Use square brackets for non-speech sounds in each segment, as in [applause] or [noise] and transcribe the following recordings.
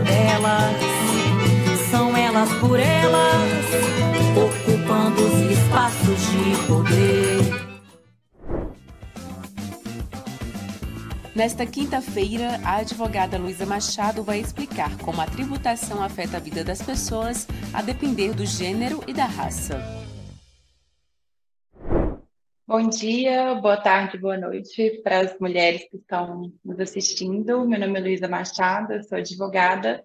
delas, são elas por elas, ocupando os espaços de poder. Nesta quinta-feira, a advogada Luísa Machado vai explicar como a tributação afeta a vida das pessoas a depender do gênero e da raça. Bom dia, boa tarde, boa noite para as mulheres que estão nos assistindo. Meu nome é Luísa Machado, sou advogada,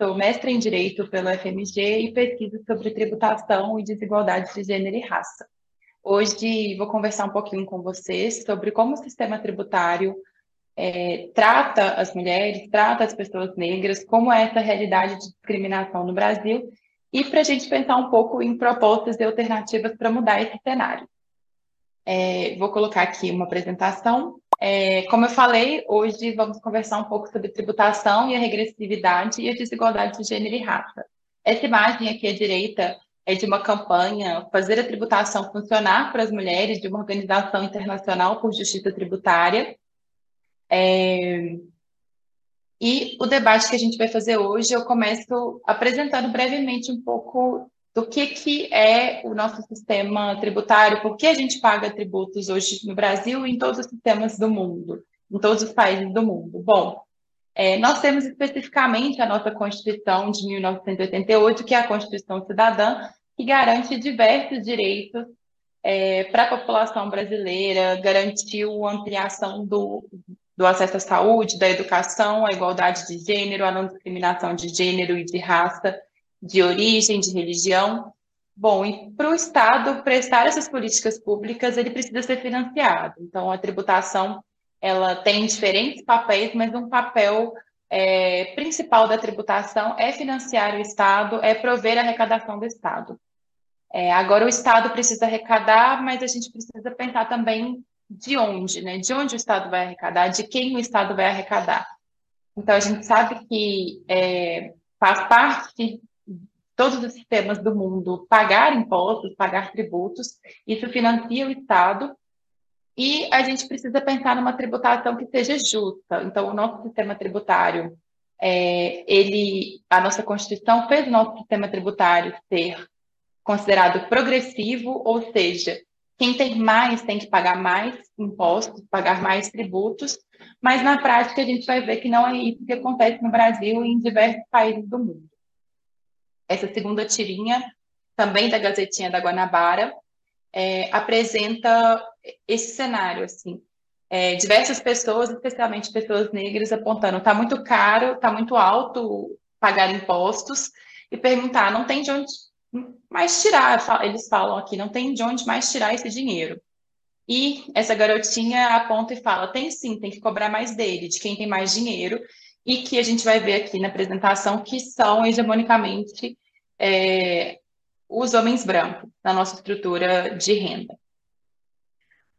sou mestre em Direito pelo FMG e pesquiso sobre tributação e desigualdade de gênero e raça. Hoje vou conversar um pouquinho com vocês sobre como o sistema tributário é, trata as mulheres, trata as pessoas negras, como é essa realidade de discriminação no Brasil e para a gente pensar um pouco em propostas e alternativas para mudar esse cenário. É, vou colocar aqui uma apresentação. É, como eu falei, hoje vamos conversar um pouco sobre tributação e a regressividade e a desigualdade de gênero e raça. Essa imagem aqui à direita é de uma campanha Fazer a Tributação Funcionar para as Mulheres, de uma organização internacional por justiça tributária. É, e o debate que a gente vai fazer hoje, eu começo apresentando brevemente um pouco do que, que é o nosso sistema tributário, por que a gente paga tributos hoje no Brasil e em todos os sistemas do mundo, em todos os países do mundo. Bom, é, nós temos especificamente a nossa Constituição de 1988, que é a Constituição Cidadã, que garante diversos direitos é, para a população brasileira, garantiu a ampliação do, do acesso à saúde, da educação, à igualdade de gênero, à não discriminação de gênero e de raça, de origem, de religião. Bom, e para o Estado prestar essas políticas públicas, ele precisa ser financiado. Então, a tributação ela tem diferentes papéis, mas um papel é, principal da tributação é financiar o Estado, é prover a arrecadação do Estado. É, agora, o Estado precisa arrecadar, mas a gente precisa pensar também de onde, né? De onde o Estado vai arrecadar, de quem o Estado vai arrecadar. Então, a gente sabe que é, faz parte todos os sistemas do mundo pagar impostos, pagar tributos, isso financia o Estado, e a gente precisa pensar numa tributação que seja justa. Então, o nosso sistema tributário, é, ele, a nossa Constituição fez o nosso sistema tributário ser considerado progressivo, ou seja, quem tem mais tem que pagar mais impostos, pagar mais tributos, mas na prática a gente vai ver que não é isso que acontece no Brasil e em diversos países do mundo essa segunda tirinha, também da Gazetinha da Guanabara, é, apresenta esse cenário, assim. É, diversas pessoas, especialmente pessoas negras, apontando, está muito caro, está muito alto pagar impostos, e perguntar, não tem de onde mais tirar, eles falam aqui, não tem de onde mais tirar esse dinheiro. E essa garotinha aponta e fala, tem sim, tem que cobrar mais dele, de quem tem mais dinheiro, e que a gente vai ver aqui na apresentação que são hegemonicamente é, os homens brancos na nossa estrutura de renda.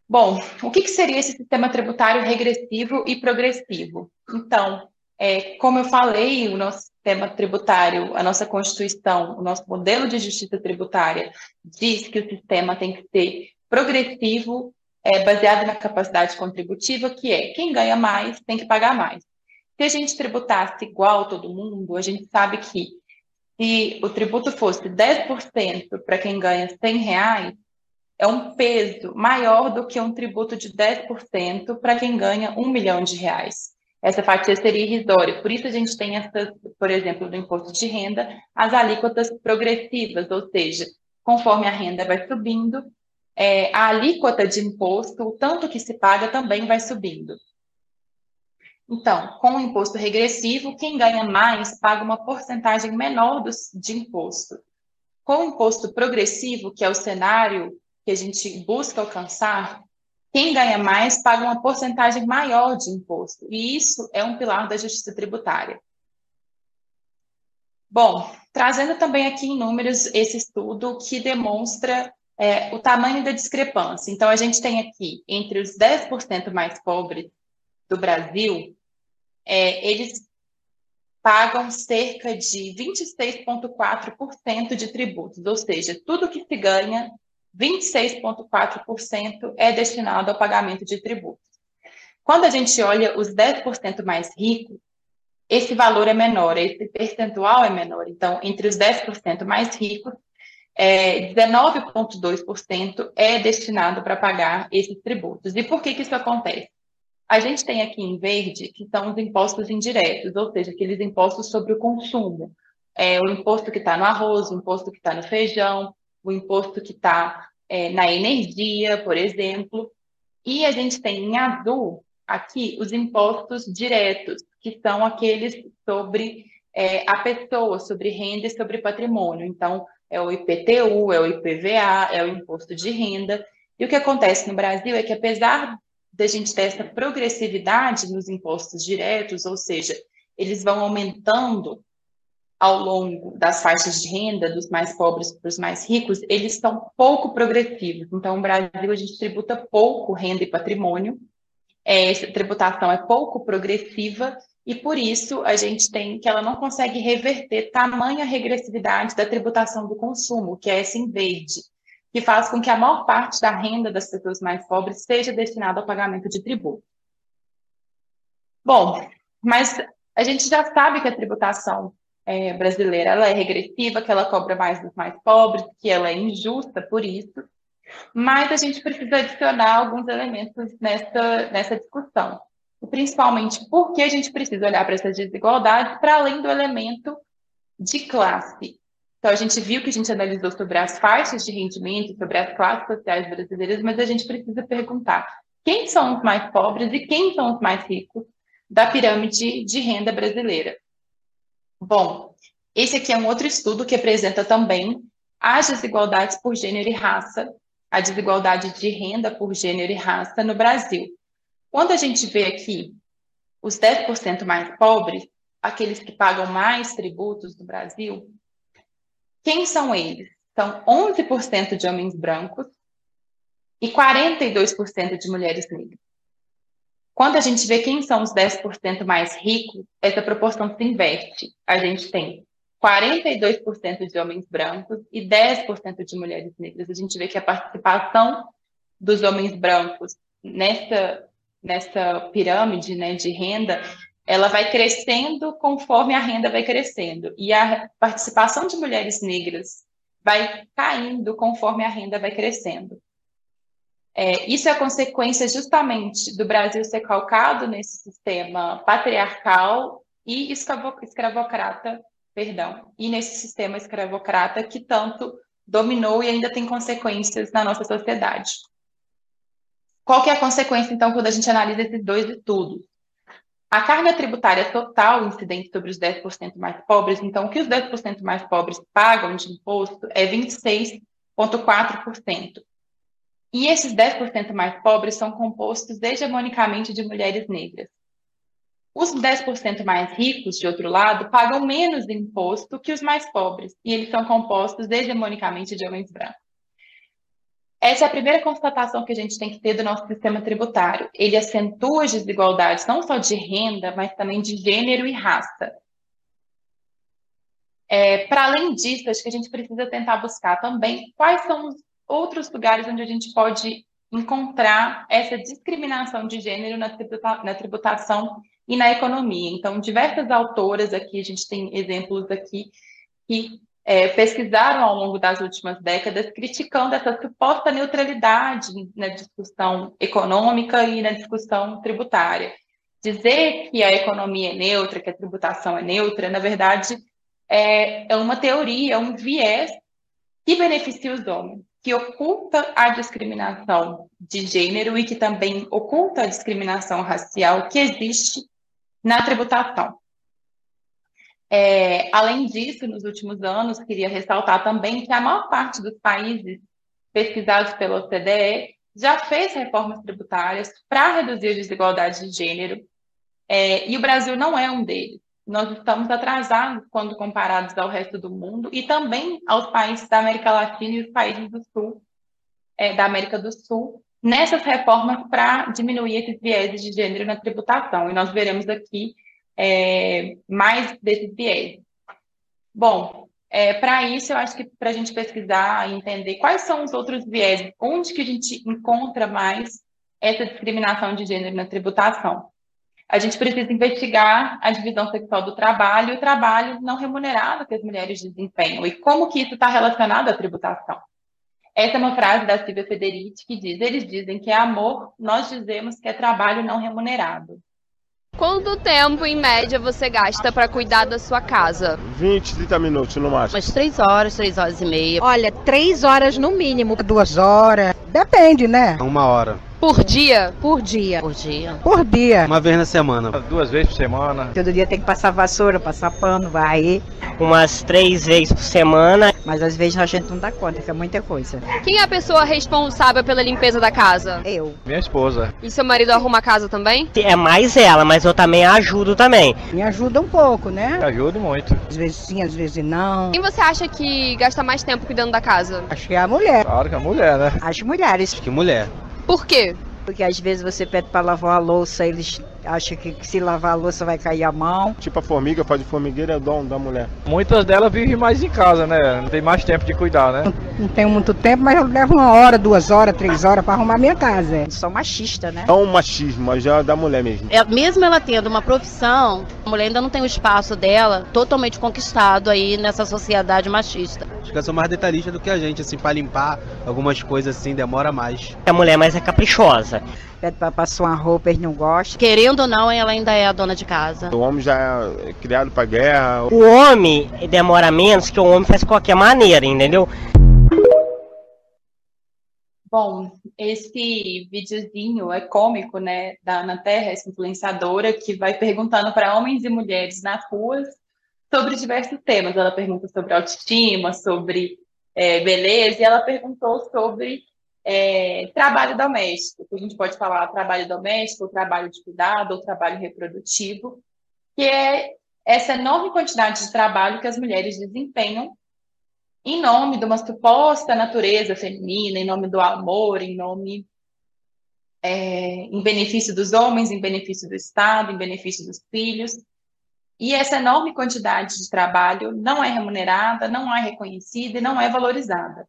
Bom, o que, que seria esse sistema tributário regressivo e progressivo? Então, é, como eu falei, o nosso sistema tributário, a nossa Constituição, o nosso modelo de justiça tributária diz que o sistema tem que ser progressivo, é, baseado na capacidade contributiva, que é quem ganha mais tem que pagar mais. Se a gente tributasse igual todo mundo, a gente sabe que se o tributo fosse 10% para quem ganha 100 reais, é um peso maior do que um tributo de 10% para quem ganha um milhão de reais. Essa fatia seria irrisória. Por isso a gente tem essas, por exemplo, do imposto de renda, as alíquotas progressivas, ou seja, conforme a renda vai subindo, é, a alíquota de imposto, o tanto que se paga, também vai subindo. Então, com o imposto regressivo, quem ganha mais paga uma porcentagem menor de imposto. Com o imposto progressivo, que é o cenário que a gente busca alcançar, quem ganha mais paga uma porcentagem maior de imposto. E isso é um pilar da justiça tributária. Bom, trazendo também aqui em números esse estudo que demonstra é, o tamanho da discrepância. Então, a gente tem aqui, entre os 10% mais pobres do Brasil, é, eles pagam cerca de 26,4% de tributos, ou seja, tudo que se ganha, 26,4% é destinado ao pagamento de tributos. Quando a gente olha os 10% mais ricos, esse valor é menor, esse percentual é menor. Então, entre os 10% mais ricos, é, 19,2% é destinado para pagar esses tributos. E por que, que isso acontece? A gente tem aqui em verde que são os impostos indiretos, ou seja, aqueles impostos sobre o consumo. É, o imposto que está no arroz, o imposto que está no feijão, o imposto que está é, na energia, por exemplo. E a gente tem em azul aqui os impostos diretos, que são aqueles sobre é, a pessoa, sobre renda e sobre patrimônio. Então, é o IPTU, é o IPVA, é o imposto de renda. E o que acontece no Brasil é que, apesar da gente ter essa progressividade nos impostos diretos, ou seja, eles vão aumentando ao longo das faixas de renda, dos mais pobres para os mais ricos, eles são pouco progressivos. Então, no Brasil, a gente tributa pouco renda e patrimônio, é, essa tributação é pouco progressiva, e por isso a gente tem que ela não consegue reverter tamanha regressividade da tributação do consumo, que é essa em verde que faz com que a maior parte da renda das pessoas mais pobres seja destinada ao pagamento de tributo. Bom, mas a gente já sabe que a tributação é, brasileira ela é regressiva, que ela cobra mais dos mais pobres, que ela é injusta por isso, mas a gente precisa adicionar alguns elementos nessa, nessa discussão. E principalmente porque a gente precisa olhar para essas desigualdades para além do elemento de classe. Então, a gente viu que a gente analisou sobre as faixas de rendimento, sobre as classes sociais brasileiras, mas a gente precisa perguntar quem são os mais pobres e quem são os mais ricos da pirâmide de renda brasileira. Bom, esse aqui é um outro estudo que apresenta também as desigualdades por gênero e raça, a desigualdade de renda por gênero e raça no Brasil. Quando a gente vê aqui os 10% mais pobres, aqueles que pagam mais tributos no Brasil, quem são eles? São 11% de homens brancos e 42% de mulheres negras. Quando a gente vê quem são os 10% mais ricos, essa proporção se inverte. A gente tem 42% de homens brancos e 10% de mulheres negras. A gente vê que a participação dos homens brancos nessa, nessa pirâmide né, de renda ela vai crescendo conforme a renda vai crescendo. E a participação de mulheres negras vai caindo conforme a renda vai crescendo. É, isso é consequência justamente do Brasil ser calcado nesse sistema patriarcal e escravo, escravocrata, perdão, e nesse sistema escravocrata que tanto dominou e ainda tem consequências na nossa sociedade. Qual que é a consequência, então, quando a gente analisa esses dois estudos? A carga tributária total incidente sobre os 10% mais pobres, então, o que os 10% mais pobres pagam de imposto é 26,4%. E esses 10% mais pobres são compostos hegemonicamente de mulheres negras. Os 10% mais ricos, de outro lado, pagam menos imposto que os mais pobres, e eles são compostos hegemonicamente de homens brancos. Essa é a primeira constatação que a gente tem que ter do nosso sistema tributário. Ele acentua as desigualdades não só de renda, mas também de gênero e raça. É, Para além disso, acho que a gente precisa tentar buscar também quais são os outros lugares onde a gente pode encontrar essa discriminação de gênero na, tributa na tributação e na economia. Então, diversas autoras aqui, a gente tem exemplos aqui que é, pesquisaram ao longo das últimas décadas, criticando essa suposta neutralidade na discussão econômica e na discussão tributária. Dizer que a economia é neutra, que a tributação é neutra, na verdade, é, é uma teoria, é um viés que beneficia os homens, que oculta a discriminação de gênero e que também oculta a discriminação racial que existe na tributação. É, além disso, nos últimos anos, queria ressaltar também que a maior parte dos países pesquisados pela OCDE já fez reformas tributárias para reduzir a desigualdade de gênero, é, e o Brasil não é um deles. Nós estamos atrasados quando comparados ao resto do mundo e também aos países da América Latina e os países do Sul, é, da América do Sul, nessas reformas para diminuir esses vieses de gênero na tributação. E nós veremos aqui é, mais desses viés. Bom, é, para isso, eu acho que para a gente pesquisar e entender quais são os outros viés, onde que a gente encontra mais essa discriminação de gênero na tributação. A gente precisa investigar a divisão sexual do trabalho e o trabalho não remunerado que as mulheres desempenham e como que isso está relacionado à tributação. Essa é uma frase da Silvia Federici que diz: eles dizem que é amor, nós dizemos que é trabalho não remunerado. Quanto tempo, em média, você gasta para cuidar da sua casa? 20, 30 minutos no máximo. Umas 3 horas, 3 horas e meia. Olha, 3 horas no mínimo. Duas horas. Depende, né? Uma hora. Por dia? Por dia. Por dia. Por dia. Uma vez na semana. Duas vezes por semana. Todo dia tem que passar vassoura, passar pano, varrer. Umas três vezes por semana. Mas às vezes a gente não dá conta, que é muita coisa. Quem é a pessoa responsável pela limpeza da casa? Eu. Minha esposa. E seu marido arruma a casa também? É mais ela, mas eu também ajudo também. Me ajuda um pouco, né? Me ajudo muito. Às vezes sim, às vezes não. Quem você acha que gasta mais tempo cuidando da casa? Acho que é a mulher. Claro que é a mulher, né? As mulheres. Acho que mulher. Por quê? Porque às vezes você pede para lavar a louça, eles acham que se lavar a louça vai cair a mão. Tipo a formiga, faz de formigueira é dom da mulher. Muitas delas vivem mais em casa, né? Não tem mais tempo de cuidar, né? Não, não tenho muito tempo, mas eu levo uma hora, duas horas, três horas para arrumar minha casa. Eu sou machista, né? É um machismo, mas já é da mulher mesmo. É, mesmo ela tendo uma profissão, a mulher ainda não tem o espaço dela totalmente conquistado aí nessa sociedade machista. Que eu sou mais detalhista do que a gente, assim, para limpar algumas coisas assim, demora mais. A mulher mais é caprichosa. Pede para passar uma roupa, eles não gostam. Querendo ou não, ela ainda é a dona de casa. O homem já é criado para guerra. O homem demora menos que o homem faz de qualquer maneira, entendeu? Bom, esse videozinho é cômico, né, da Ana Terra, essa influenciadora, que vai perguntando para homens e mulheres nas ruas sobre diversos temas. Ela pergunta sobre autoestima, sobre é, beleza, e ela perguntou sobre é, trabalho doméstico, a gente pode falar trabalho doméstico, trabalho de cuidado, ou trabalho reprodutivo, que é essa enorme quantidade de trabalho que as mulheres desempenham em nome de uma suposta natureza feminina, em nome do amor, em nome é, em benefício dos homens, em benefício do Estado, em benefício dos filhos. E essa enorme quantidade de trabalho não é remunerada, não é reconhecida e não é valorizada.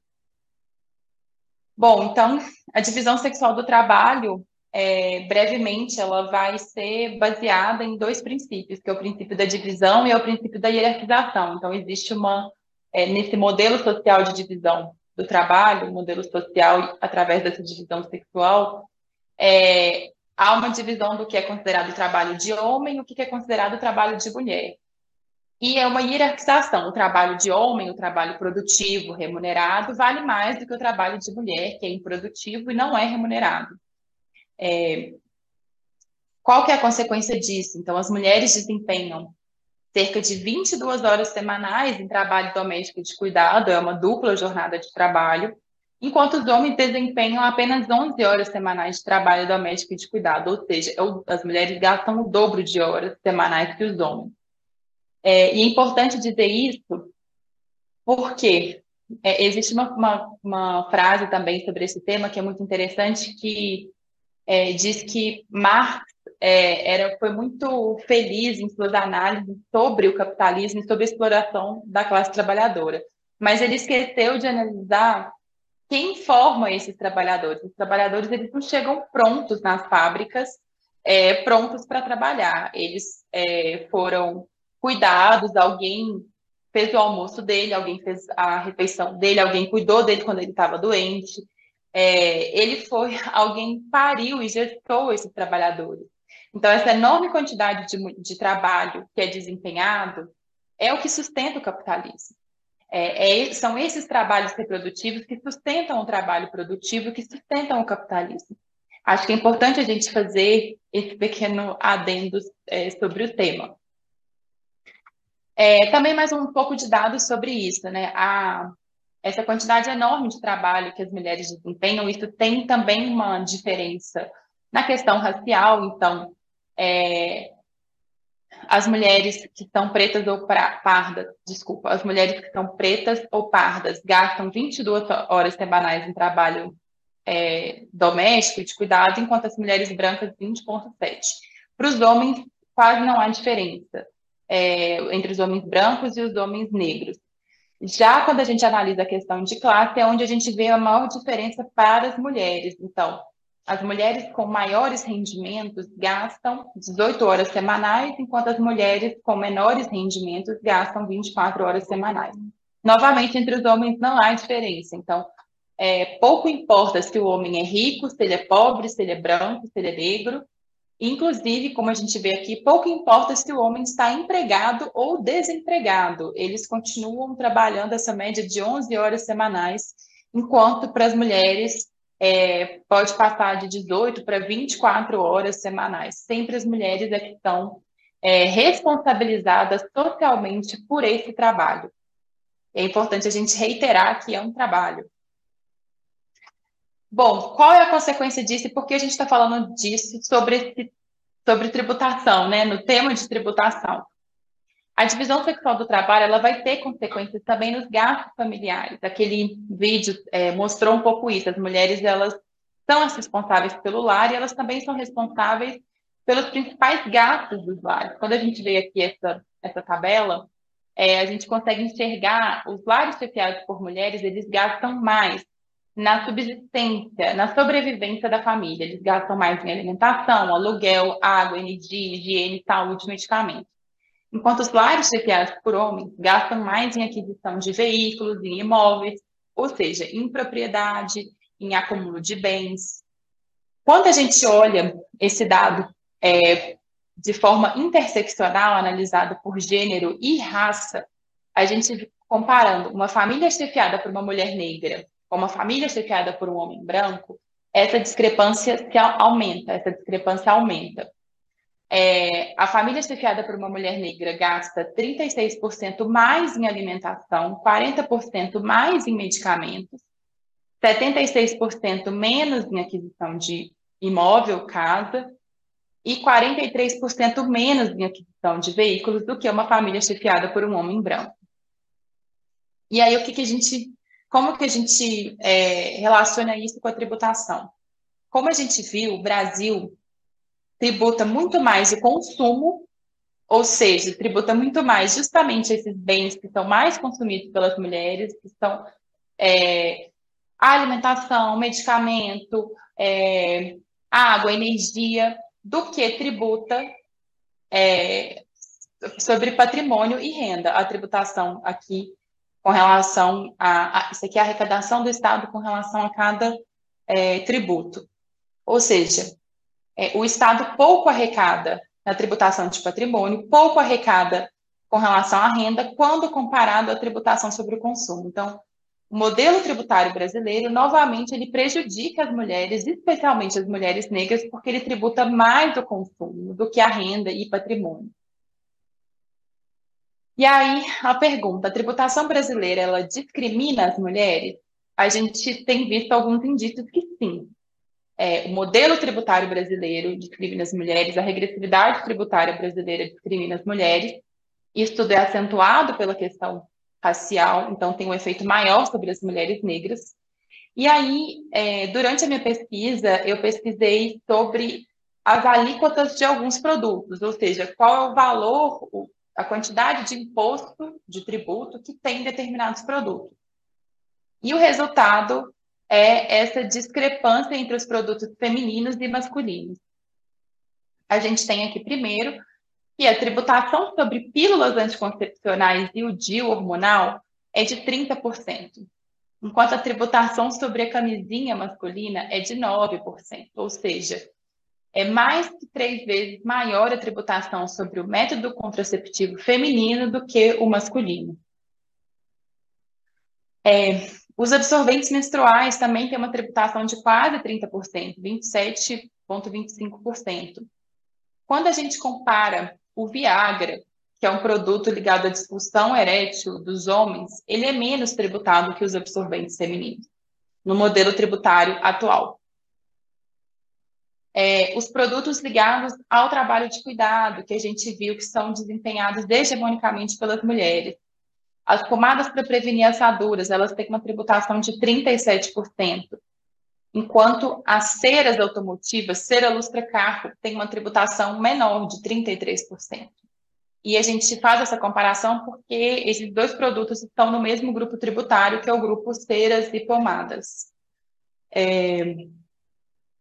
Bom, então, a divisão sexual do trabalho, é, brevemente, ela vai ser baseada em dois princípios, que é o princípio da divisão e é o princípio da hierarquização. Então, existe uma é, nesse modelo social de divisão do trabalho, modelo social através dessa divisão sexual, é, há uma divisão do que é considerado trabalho de homem e o que é considerado trabalho de mulher. E é uma hierarquização. O trabalho de homem, o trabalho produtivo, remunerado, vale mais do que o trabalho de mulher, que é improdutivo e não é remunerado. É, qual que é a consequência disso? Então, as mulheres desempenham cerca de 22 horas semanais em trabalho doméstico de cuidado, é uma dupla jornada de trabalho, enquanto os homens desempenham apenas 11 horas semanais de trabalho doméstico de cuidado, ou seja, as mulheres gastam o dobro de horas semanais que os homens. É, e é importante dizer isso porque é, existe uma, uma, uma, frase também sobre esse tema que é muito interessante, que é, diz que Marx é, era, foi muito feliz em suas análises sobre o capitalismo e sobre a exploração da classe trabalhadora. Mas ele esqueceu de analisar quem forma esses trabalhadores. Os trabalhadores eles não chegam prontos nas fábricas, é, prontos para trabalhar. Eles é, foram cuidados, alguém fez o almoço dele, alguém fez a refeição dele, alguém cuidou dele quando ele estava doente. É, ele foi, [laughs] alguém pariu e gestou esses trabalhadores. Então, essa enorme quantidade de, de trabalho que é desempenhado é o que sustenta o capitalismo. É, é, são esses trabalhos reprodutivos que sustentam o trabalho produtivo, que sustentam o capitalismo. Acho que é importante a gente fazer esse pequeno adendo é, sobre o tema. É, também mais um pouco de dados sobre isso, né? A, essa quantidade enorme de trabalho que as mulheres desempenham, isso tem também uma diferença na questão racial, então, é, as mulheres que são pretas ou pardas, desculpa, as mulheres que são pretas ou pardas gastam 22 horas semanais em trabalho é, doméstico e de cuidado, enquanto as mulheres brancas 20,7. Para os homens, quase não há diferença é, entre os homens brancos e os homens negros. Já quando a gente analisa a questão de classe, é onde a gente vê a maior diferença para as mulheres. Então, as mulheres com maiores rendimentos gastam 18 horas semanais, enquanto as mulheres com menores rendimentos gastam 24 horas semanais. Novamente, entre os homens não há diferença. Então, é, pouco importa se o homem é rico, se ele é pobre, se ele é branco, se ele é negro. Inclusive, como a gente vê aqui, pouco importa se o homem está empregado ou desempregado. Eles continuam trabalhando essa média de 11 horas semanais, enquanto para as mulheres é, pode passar de 18 para 24 horas semanais. Sempre as mulheres é que estão é, responsabilizadas socialmente por esse trabalho. É importante a gente reiterar que é um trabalho. Bom, qual é a consequência disso e por que a gente está falando disso sobre, sobre tributação, né? No tema de tributação. A divisão sexual do trabalho ela vai ter consequências também nos gastos familiares. Aquele vídeo é, mostrou um pouco isso. As mulheres elas são as responsáveis pelo lar e elas também são responsáveis pelos principais gastos dos lares. Quando a gente vê aqui essa, essa tabela, é, a gente consegue enxergar os lares chefiados por mulheres, eles gastam mais na subsistência, na sobrevivência da família. Eles gastam mais em alimentação, aluguel, água, energia, higiene, saúde, medicamentos enquanto os lares chefiados por homens gastam mais em aquisição de veículos, em imóveis, ou seja, em propriedade, em acúmulo de bens. Quando a gente olha esse dado é, de forma interseccional, analisado por gênero e raça, a gente comparando uma família chefiada por uma mulher negra com uma família chefiada por um homem branco, essa discrepância aumenta, essa discrepância aumenta. É, a família chefiada por uma mulher negra gasta 36% mais em alimentação, 40% mais em medicamentos, 76% menos em aquisição de imóvel, casa, e 43% menos em aquisição de veículos do que uma família chefiada por um homem branco. E aí, o que, que a gente. Como que a gente é, relaciona isso com a tributação? Como a gente viu, o Brasil tributa muito mais o consumo, ou seja, tributa muito mais justamente esses bens que são mais consumidos pelas mulheres, que são é, alimentação, medicamento, é, água, energia, do que tributa é, sobre patrimônio e renda. A tributação aqui com relação a, a, isso aqui é a arrecadação do Estado com relação a cada é, tributo. Ou seja, é, o Estado pouco arrecada na tributação de patrimônio, pouco arrecada com relação à renda, quando comparado à tributação sobre o consumo. Então, o modelo tributário brasileiro, novamente, ele prejudica as mulheres, especialmente as mulheres negras, porque ele tributa mais o consumo do que a renda e patrimônio. E aí, a pergunta, a tributação brasileira, ela discrimina as mulheres? A gente tem visto alguns indícios que sim é, o modelo tributário brasileiro discrimina as mulheres, a regressividade tributária brasileira discrimina as mulheres. Isso tudo é acentuado pela questão racial, então tem um efeito maior sobre as mulheres negras. E aí, é, durante a minha pesquisa, eu pesquisei sobre as alíquotas de alguns produtos, ou seja, qual é o valor, a quantidade de imposto, de tributo que tem determinados produtos. E o resultado é essa discrepância entre os produtos femininos e masculinos. A gente tem aqui primeiro E a tributação sobre pílulas anticoncepcionais e o DIU hormonal é de 30%, enquanto a tributação sobre a camisinha masculina é de 9%, ou seja, é mais que três vezes maior a tributação sobre o método contraceptivo feminino do que o masculino. É, os absorventes menstruais também têm uma tributação de quase 30%, 27,25%. Quando a gente compara o Viagra, que é um produto ligado à disfunção erétil dos homens, ele é menos tributado que os absorventes femininos, no modelo tributário atual é, os produtos ligados ao trabalho de cuidado, que a gente viu que são desempenhados hegemonicamente pelas mulheres. As pomadas para prevenir assaduras, elas têm uma tributação de 37%, enquanto as ceras automotivas, cera lustra-carro, tem uma tributação menor de 33%. E a gente faz essa comparação porque esses dois produtos estão no mesmo grupo tributário, que é o grupo ceras e pomadas. É,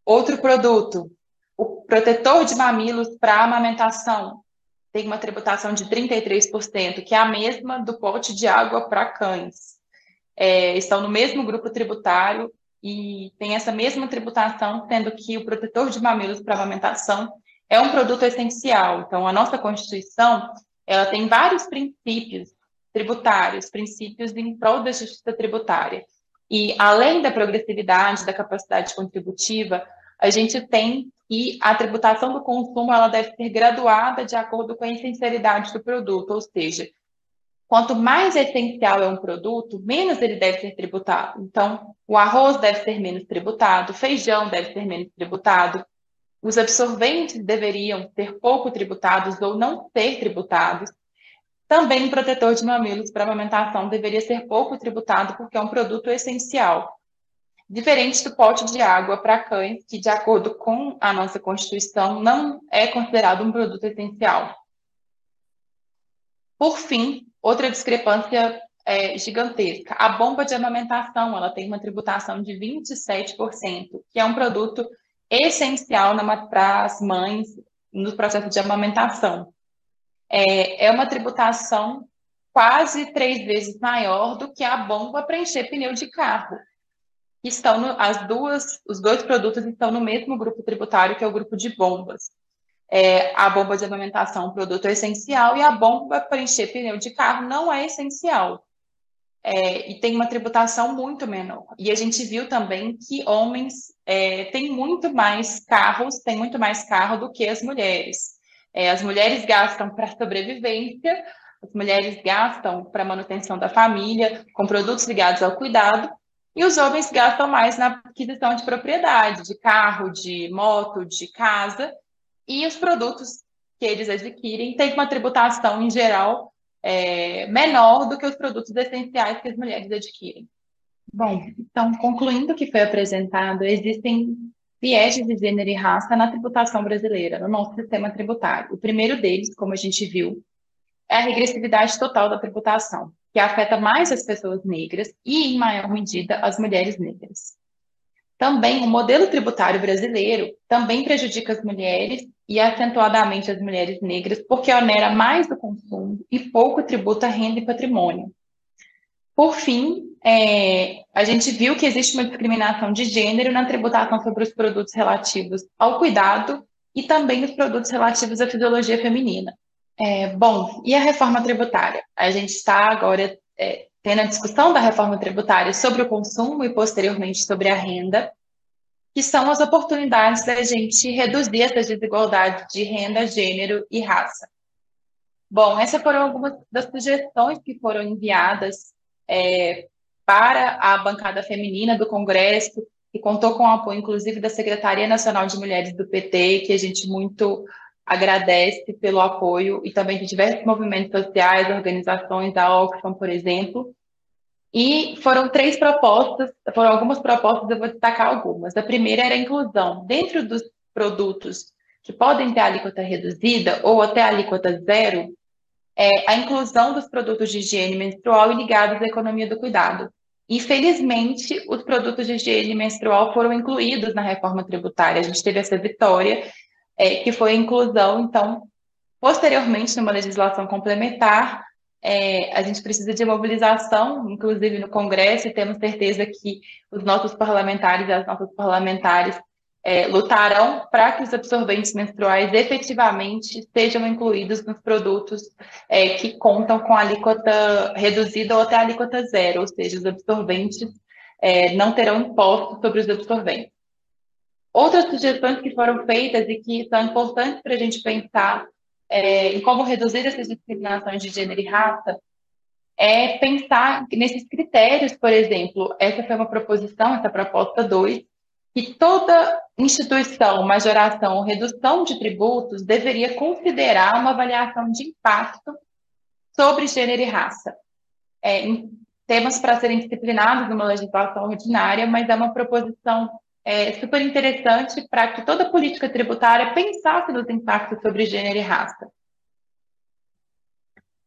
Outro produto, o protetor de mamilos para amamentação, tem uma tributação de 33%, que é a mesma do pote de água para cães. É, estão no mesmo grupo tributário e tem essa mesma tributação, sendo que o protetor de mamilos para amamentação é um produto essencial. Então, a nossa Constituição, ela tem vários princípios tributários, princípios em prol da justiça tributária. E, além da progressividade, da capacidade contributiva, a gente tem que a tributação do consumo ela deve ser graduada de acordo com a essencialidade do produto, ou seja, quanto mais essencial é um produto, menos ele deve ser tributado. Então, o arroz deve ser menos tributado, o feijão deve ser menos tributado, os absorventes deveriam ser pouco tributados ou não ser tributados. Também o protetor de mamilos para amamentação deveria ser pouco tributado porque é um produto essencial diferente do pote de água para cães, que, de acordo com a nossa Constituição, não é considerado um produto essencial. Por fim, outra discrepância é, gigantesca. A bomba de amamentação, ela tem uma tributação de 27%, que é um produto essencial para as mães no processo de amamentação. É, é uma tributação quase três vezes maior do que a bomba para encher pneu de carro estão no, as duas, os dois produtos estão no mesmo grupo tributário, que é o grupo de bombas. É, a bomba de amamentação é um produto essencial e a bomba para encher pneu de carro não é essencial. É, e tem uma tributação muito menor. E a gente viu também que homens é, têm muito mais carros, têm muito mais carro do que as mulheres. É, as mulheres gastam para sobrevivência, as mulheres gastam para manutenção da família, com produtos ligados ao cuidado, e os homens gastam mais na aquisição de propriedade, de carro, de moto, de casa, e os produtos que eles adquirem têm uma tributação, em geral, é, menor do que os produtos essenciais que as mulheres adquirem. Bom, então, concluindo o que foi apresentado, existem vieses de gênero e raça na tributação brasileira, no nosso sistema tributário. O primeiro deles, como a gente viu, é a regressividade total da tributação afeta mais as pessoas negras e, em maior medida, as mulheres negras. Também o modelo tributário brasileiro também prejudica as mulheres e acentuadamente as mulheres negras, porque onera mais o consumo e pouco tributa renda e patrimônio. Por fim, é, a gente viu que existe uma discriminação de gênero na tributação sobre os produtos relativos ao cuidado e também os produtos relativos à fisiologia feminina. É, bom, e a reforma tributária? A gente está agora é, tendo a discussão da reforma tributária sobre o consumo e posteriormente sobre a renda, que são as oportunidades da gente reduzir essas desigualdades de renda, gênero e raça. Bom, essas foram algumas das sugestões que foram enviadas é, para a bancada feminina do Congresso, que contou com o apoio, inclusive, da Secretaria Nacional de Mulheres do PT, que a gente muito agradece pelo apoio e também de diversos movimentos sociais, organizações, da Oxfam, por exemplo. E foram três propostas, foram algumas propostas, eu vou destacar algumas. A primeira era a inclusão dentro dos produtos que podem ter alíquota reduzida ou até alíquota zero, é, a inclusão dos produtos de higiene menstrual e ligados à economia do cuidado. Infelizmente, os produtos de higiene menstrual foram incluídos na reforma tributária. A gente teve essa vitória é, que foi a inclusão, então, Posteriormente, numa legislação complementar, é, a gente precisa de mobilização, inclusive no Congresso, e temos certeza que os nossos parlamentares e as nossas parlamentares é, lutarão para que os absorventes menstruais efetivamente sejam incluídos nos produtos é, que contam com alíquota reduzida ou até alíquota zero, ou seja, os absorventes é, não terão imposto sobre os absorventes. Outras sugestões que foram feitas e que são importantes para a gente pensar é, em como reduzir essas discriminações de gênero e raça é pensar nesses critérios, por exemplo, essa foi uma proposição, essa proposta 2, que toda instituição, majoração ou redução de tributos deveria considerar uma avaliação de impacto sobre gênero e raça. É, temas para serem disciplinados numa legislação ordinária, mas é uma proposição é, super interessante para que toda política tributária pensasse nos impactos sobre gênero e raça.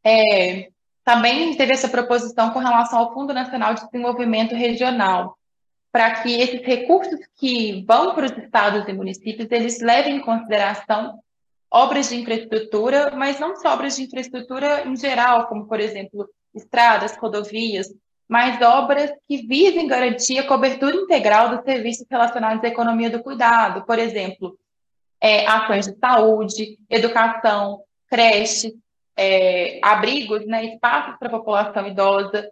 É, também teve essa proposição com relação ao Fundo Nacional de Desenvolvimento Regional, para que esses recursos que vão para os estados e municípios, eles levem em consideração obras de infraestrutura, mas não só obras de infraestrutura em geral, como, por exemplo, estradas, rodovias, mas obras que visem garantir a cobertura integral dos serviços relacionados à economia do cuidado, por exemplo, é, ações de saúde, educação, creches, é, abrigos, né, espaços para a população idosa,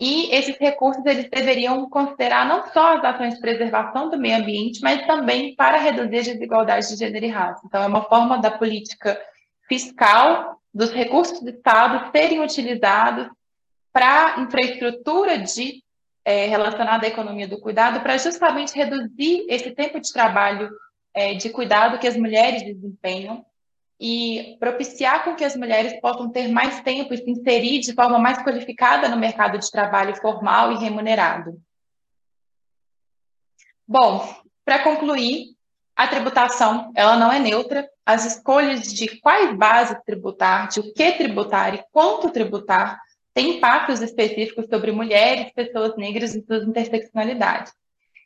e esses recursos eles deveriam considerar não só as ações de preservação do meio ambiente, mas também para reduzir as desigualdades de gênero e raça. Então, é uma forma da política fiscal dos recursos do Estado serem utilizados para infraestrutura de é, relacionada à economia do cuidado, para justamente reduzir esse tempo de trabalho é, de cuidado que as mulheres desempenham e propiciar com que as mulheres possam ter mais tempo e se inserir de forma mais qualificada no mercado de trabalho formal e remunerado. Bom, para concluir, a tributação ela não é neutra. As escolhas de quais bases tributar, de o que tributar e quanto tributar têm impactos específicos sobre mulheres, pessoas negras e suas interseccionalidades.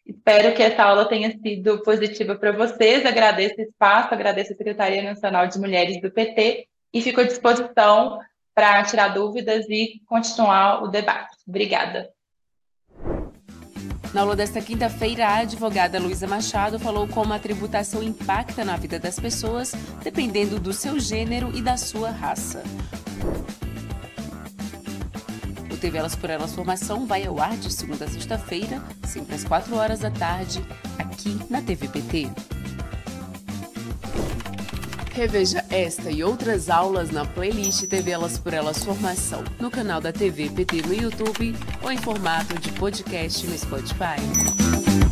Espero que essa aula tenha sido positiva para vocês. Agradeço o espaço, agradeço a Secretaria Nacional de Mulheres do PT e fico à disposição para tirar dúvidas e continuar o debate. Obrigada. Na aula desta quinta-feira, a advogada Luísa Machado falou como a tributação impacta na vida das pessoas, dependendo do seu gênero e da sua raça. TV Elas por Elas Formação vai ao ar de segunda a sexta-feira, sempre às 4 horas da tarde, aqui na TVPT. Reveja esta e outras aulas na playlist TV Elas por Elas Formação, no canal da TV PT no YouTube ou em formato de podcast no Spotify.